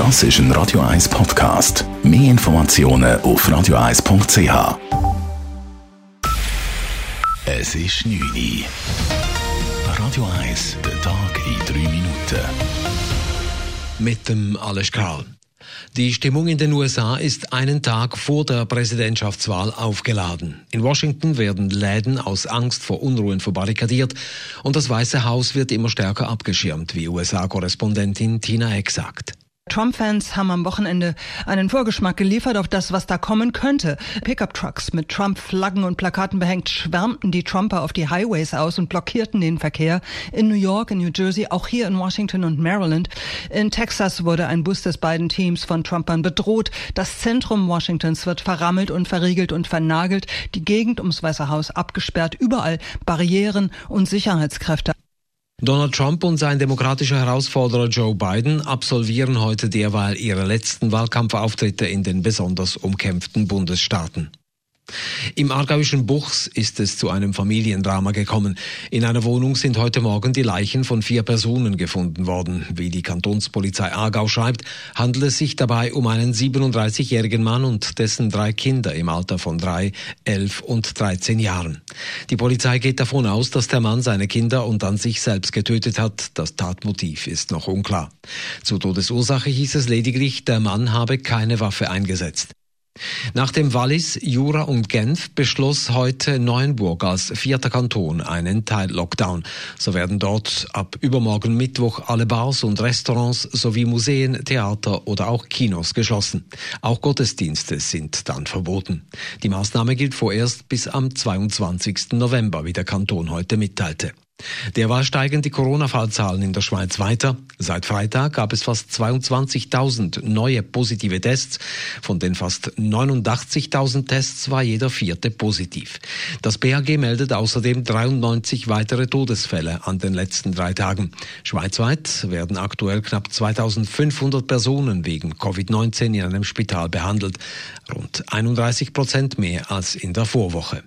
Das ist ein Radio 1 Podcast. Mehr Informationen auf radio1.ch. Es ist 9 Uhr. Radio 1, der Tag in 3 Minuten. Mit dem Alles Karl. Die Stimmung in den USA ist einen Tag vor der Präsidentschaftswahl aufgeladen. In Washington werden Läden aus Angst vor Unruhen verbarrikadiert und das Weiße Haus wird immer stärker abgeschirmt, wie USA-Korrespondentin Tina Eck sagt. Trump-Fans haben am Wochenende einen Vorgeschmack geliefert auf das, was da kommen könnte. Pickup-Trucks mit Trump-Flaggen und Plakaten behängt schwärmten die Trumper auf die Highways aus und blockierten den Verkehr. In New York, in New Jersey, auch hier in Washington und Maryland. In Texas wurde ein Bus des beiden Teams von Trumpern bedroht. Das Zentrum Washingtons wird verrammelt und verriegelt und vernagelt. Die Gegend ums Weiße Haus abgesperrt. Überall Barrieren und Sicherheitskräfte. Donald Trump und sein demokratischer Herausforderer Joe Biden absolvieren heute derweil ihre letzten Wahlkampfauftritte in den besonders umkämpften Bundesstaaten. Im aargauischen Buchs ist es zu einem Familiendrama gekommen. In einer Wohnung sind heute Morgen die Leichen von vier Personen gefunden worden. Wie die Kantonspolizei Aargau schreibt, handelt es sich dabei um einen 37-jährigen Mann und dessen drei Kinder im Alter von drei, elf und 13 Jahren. Die Polizei geht davon aus, dass der Mann seine Kinder und dann sich selbst getötet hat. Das Tatmotiv ist noch unklar. Zur Todesursache hieß es lediglich, der Mann habe keine Waffe eingesetzt. Nach dem Wallis, Jura und Genf beschloss heute Neuenburg als vierter Kanton einen Teil-Lockdown. So werden dort ab übermorgen Mittwoch alle Bars und Restaurants sowie Museen, Theater oder auch Kinos geschlossen. Auch Gottesdienste sind dann verboten. Die Maßnahme gilt vorerst bis am 22. November, wie der Kanton heute mitteilte. Derweil steigen die Corona-Fallzahlen in der Schweiz weiter. Seit Freitag gab es fast 22.000 neue positive Tests. Von den fast 89.000 Tests war jeder vierte positiv. Das BAG meldet außerdem 93 weitere Todesfälle an den letzten drei Tagen. Schweizweit werden aktuell knapp 2.500 Personen wegen Covid-19 in einem Spital behandelt. Rund 31 Prozent mehr als in der Vorwoche.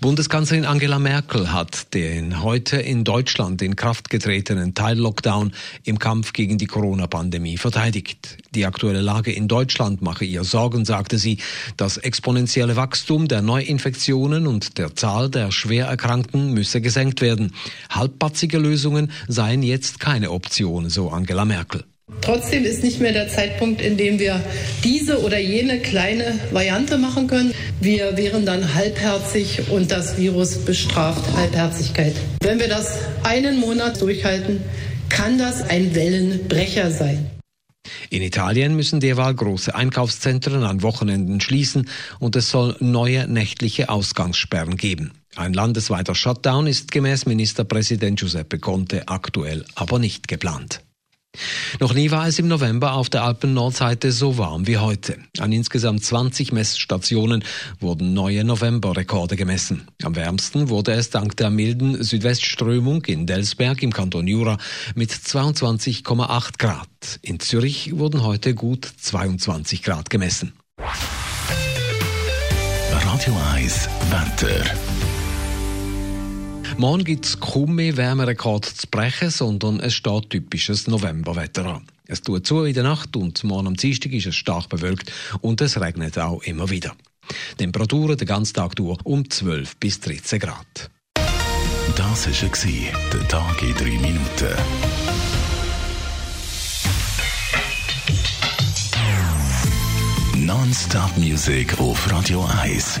Bundeskanzlerin Angela Merkel hat den heute in Deutschland in Kraft getretenen Teil-Lockdown im Kampf gegen die Corona-Pandemie verteidigt. Die aktuelle Lage in Deutschland mache ihr Sorgen, sagte sie. Das exponentielle Wachstum der Neuinfektionen und der Zahl der Schwererkrankten müsse gesenkt werden. Halbpatzige Lösungen seien jetzt keine Option, so Angela Merkel. Trotzdem ist nicht mehr der Zeitpunkt, in dem wir diese oder jene kleine Variante machen können. Wir wären dann halbherzig und das Virus bestraft Halbherzigkeit. Wenn wir das einen Monat durchhalten, kann das ein Wellenbrecher sein. In Italien müssen derweil große Einkaufszentren an Wochenenden schließen und es soll neue nächtliche Ausgangssperren geben. Ein landesweiter Shutdown ist gemäß Ministerpräsident Giuseppe Conte aktuell aber nicht geplant. Noch nie war es im November auf der Alpen-Nordseite so warm wie heute. An insgesamt 20 Messstationen wurden neue Novemberrekorde gemessen. Am wärmsten wurde es dank der milden Südwestströmung in Delsberg im Kanton Jura mit 22,8 Grad. In Zürich wurden heute gut 22 Grad gemessen. Radio 1 Wetter. Morgen gibt es kaum mehr Wärmerekord zu brechen, sondern es steht typisches Novemberwetter an. Es tut zu in der Nacht und morgen am Dienstag ist es stark bewölkt und es regnet auch immer wieder. Temperaturen den ganzen Tag durch um 12 bis 13 Grad. Das war der Tag in drei Minuten. Non-Stop-Musik auf Radio 1.